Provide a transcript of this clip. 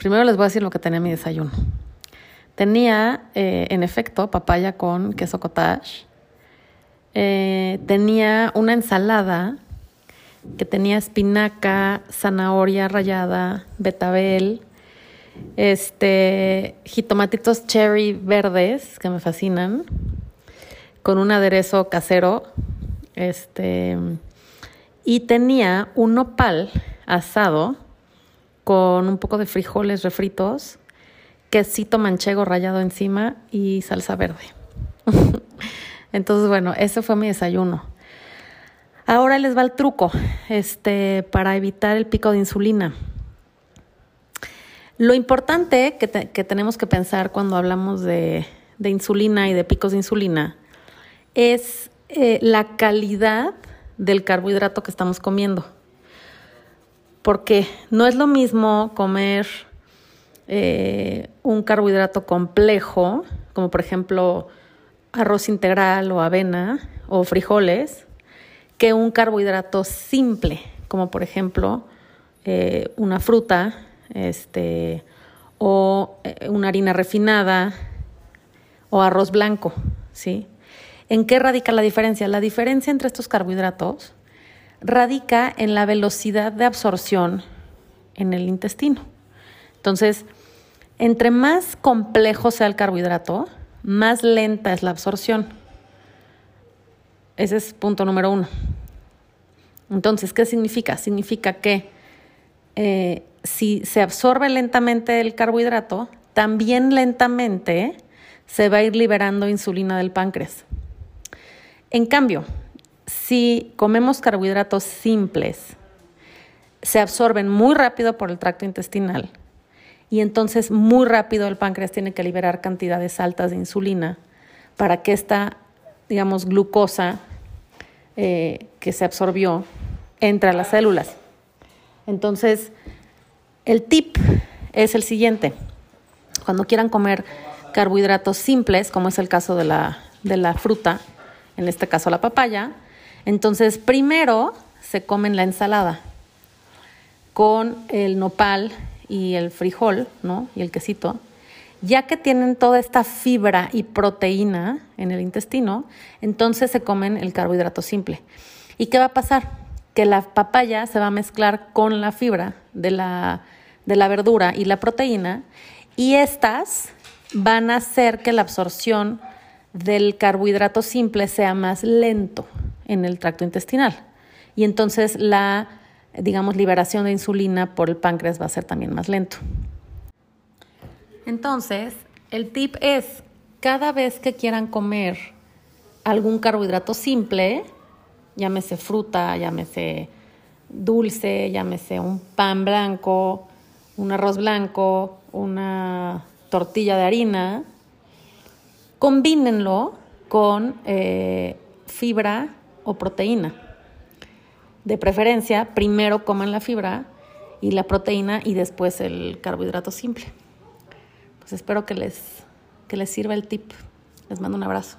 Primero les voy a decir lo que tenía mi desayuno. Tenía, eh, en efecto, papaya con queso cottage. Eh, tenía una ensalada que tenía espinaca, zanahoria rallada, betabel, este, jitomatitos cherry verdes que me fascinan, con un aderezo casero, este, y tenía un nopal asado con un poco de frijoles refritos, quesito manchego rallado encima y salsa verde. Entonces, bueno, ese fue mi desayuno. Ahora les va el truco, este, para evitar el pico de insulina. Lo importante que, tenemos que pensar cuando hablamos de, insulina y de picos de insulina es eh, la calidad del carbohidrato que estamos comiendo. Porque no es lo mismo comer eh, un carbohidrato complejo, como por ejemplo arroz integral o avena o frijoles, que un carbohidrato simple, como por ejemplo eh, una fruta este, o eh, una harina refinada o arroz blanco, ¿sí? ¿En qué radica la diferencia? La diferencia entre estos carbohidratos radica en la velocidad de absorción en el intestino. Entonces, entre más complejo sea el carbohidrato, más lenta es la absorción. Ese es punto número uno. Entonces, ¿qué significa? Significa que eh, si se absorbe lentamente el carbohidrato, también lentamente se va a ir liberando insulina del páncreas. En cambio, si comemos carbohidratos simples, se absorben muy rápido por el tracto intestinal y entonces muy rápido el páncreas tiene que liberar cantidades altas de insulina para que esta, digamos, glucosa eh, que se absorbió entre las células. Entonces, el tip es el siguiente. Cuando quieran comer carbohidratos simples, como es el caso de la, de la fruta, en este caso la papaya, entonces primero se comen la ensalada con el nopal y el frijol, ¿no? Y el quesito. Ya que tienen toda esta fibra y proteína en el intestino, entonces se comen el carbohidrato simple. ¿Y qué va a pasar? Que la papaya se va a mezclar con la fibra de la, de la verdura y la proteína y estas van a hacer que la absorción del carbohidrato simple sea más lento en el tracto intestinal. Y entonces la, digamos, liberación de insulina por el páncreas va a ser también más lento. Entonces, el tip es, cada vez que quieran comer algún carbohidrato simple, llámese fruta, llámese dulce, llámese un pan blanco, un arroz blanco, una tortilla de harina, combínenlo con eh, fibra o proteína. De preferencia, primero coman la fibra y la proteína y después el carbohidrato simple. Pues espero que les, que les sirva el tip. Les mando un abrazo.